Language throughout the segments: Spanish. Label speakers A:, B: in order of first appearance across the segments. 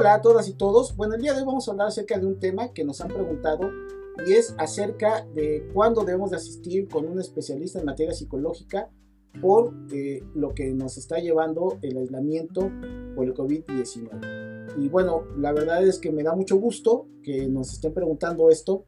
A: Hola a todas y todos. Bueno, el día de hoy vamos a hablar acerca de un tema que nos han preguntado y es acerca de cuándo debemos de asistir con un especialista en materia psicológica por eh, lo que nos está llevando el aislamiento por el COVID-19. Y bueno, la verdad es que me da mucho gusto que nos estén preguntando esto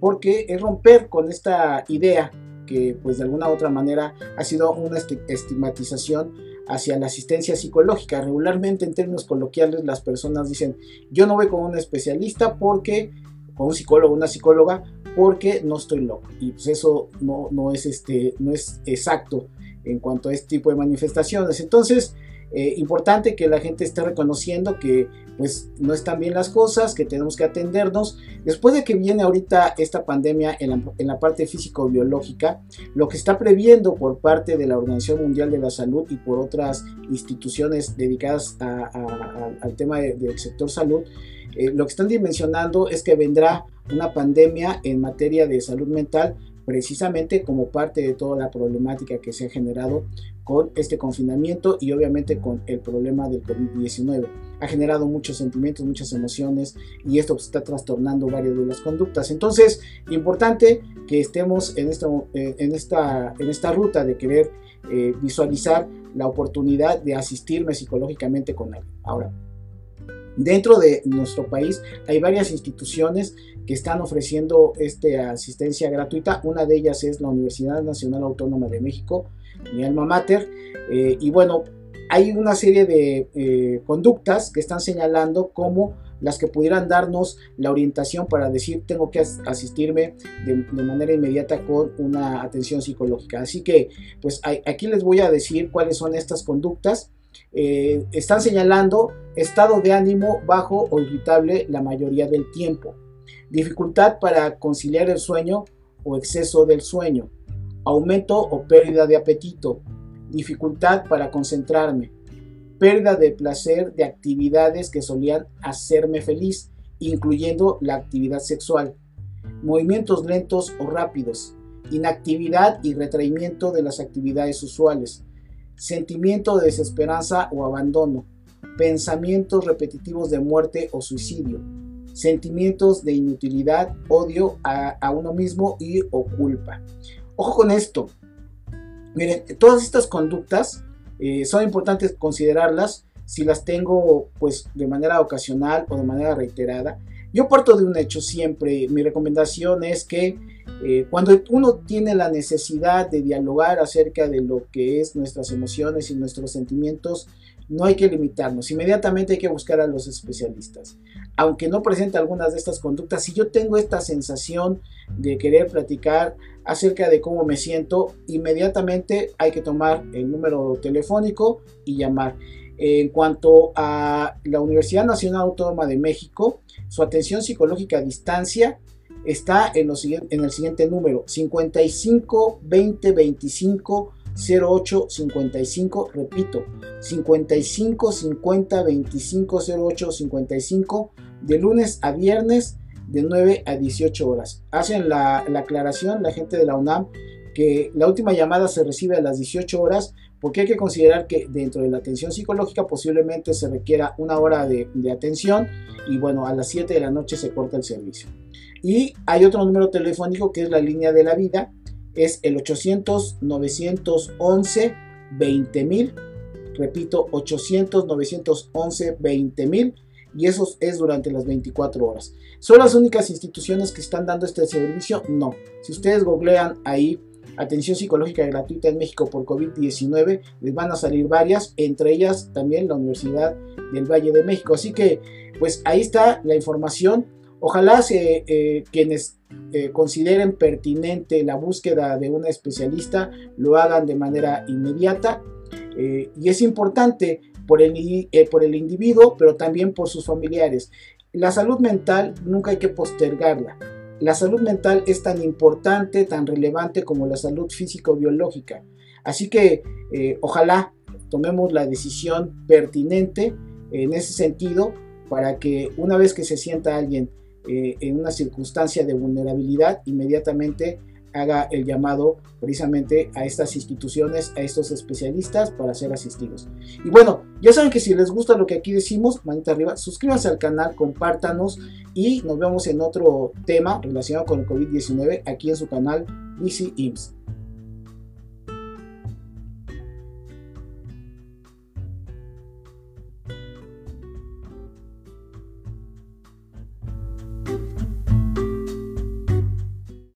A: porque es romper con esta idea que pues de alguna u otra manera ha sido una estigmatización hacia la asistencia psicológica. Regularmente en términos coloquiales las personas dicen yo no voy con un especialista porque, con un psicólogo, una psicóloga, porque no estoy loco. Y pues eso no, no, es, este, no es exacto en cuanto a este tipo de manifestaciones. Entonces, eh, importante que la gente esté reconociendo que pues no están bien las cosas, que tenemos que atendernos. Después de que viene ahorita esta pandemia en la, parte físico-biológica, lo que está previendo por parte de la Organización Mundial de la Salud y por otras instituciones dedicadas al tema del sector salud, eh, lo que están dimensionando es que vendrá una pandemia en materia de salud mental precisamente como parte de toda la problemática que se ha generado con este confinamiento y obviamente con el problema del COVID-19. Ha generado muchos sentimientos, muchas emociones y esto está trastornando varias de las conductas. Entonces, importante que estemos en esta, eh, en esta, en esta ruta de querer eh, visualizar la oportunidad de asistirme psicológicamente con él. Ahora, Dentro de nuestro país hay varias instituciones que están ofreciendo esta asistencia gratuita. Una de ellas es la Universidad Nacional Autónoma de México, mi alma mater. Eh, y bueno, hay una serie de eh, conductas que están señalando como las que pudieran darnos la orientación para decir tengo que asistirme de, de, manera inmediata con una atención psicológica. Así que pues aquí les voy a decir cuáles son estas conductas eh, están señalando estado de ánimo bajo o irritable la mayoría del tiempo, dificultad para conciliar el sueño o exceso del sueño, aumento o pérdida de apetito, dificultad para concentrarme, pérdida de placer de actividades que solían hacerme feliz, incluyendo la actividad sexual, movimientos lentos o rápidos, inactividad y retraimiento de las actividades usuales, sentimiento de desesperanza o abandono, pensamientos repetitivos de muerte o suicidio, sentimientos de inutilidad, odio a, uno mismo y o culpa. Ojo con esto. Miren, todas estas conductas eh, son importantes considerarlas si las tengo pues de manera ocasional o de manera reiterada. Yo parto de un hecho siempre. Mi recomendación es que eh, cuando uno tiene la necesidad de dialogar acerca de lo que es nuestras emociones y nuestros sentimientos, no hay que limitarnos. Inmediatamente hay que buscar a los especialistas. Aunque no presente algunas de estas conductas, si yo tengo esta sensación de querer platicar acerca de cómo me siento, inmediatamente hay que tomar el número telefónico y llamar. En cuanto a la Universidad Nacional Autónoma de México, su atención psicológica a distancia está en, en el siguiente número 55 20 25 08 55 repito 55 50 25 08 55 de lunes a viernes de 9 a 18 horas. Hacen la, la aclaración la gente de la UNAM que la última llamada se recibe a las 18 horas porque hay que considerar que dentro de la atención psicológica posiblemente se requiera una hora de, atención y bueno, a las 7 de la noche se corta el servicio. Y hay otro número telefónico que es la línea de la vida, es el 800-911-20000, repito, 800-911-20000 y eso es durante las 24 horas. ¿Son las únicas instituciones que están dando este servicio? No. Si ustedes googlean ahí atención psicológica gratuita en México por COVID-19, les van a salir varias, entre ellas también la Universidad del Valle de México. Así que, pues ahí está la información. Ojalá eh, quienes eh, consideren pertinente la búsqueda de un especialista lo hagan de manera inmediata. Eh, y es importante por el, por el individuo, pero también por sus familiares. La salud mental nunca hay que postergarla. La salud mental es tan importante, tan relevante como la salud físico-biológica. Así que ojalá tomemos la decisión pertinente en ese sentido para que una vez que se sienta alguien eh, en una circunstancia de vulnerabilidad, inmediatamente haga el llamado precisamente a estas instituciones, a estos especialistas para ser asistidos. Y bueno, ya saben que si les gusta lo que aquí decimos, manita arriba, suscríbanse al canal, compártanos y nos vemos en otro tema relacionado con el COVID-19 aquí en su canal BC IMSS.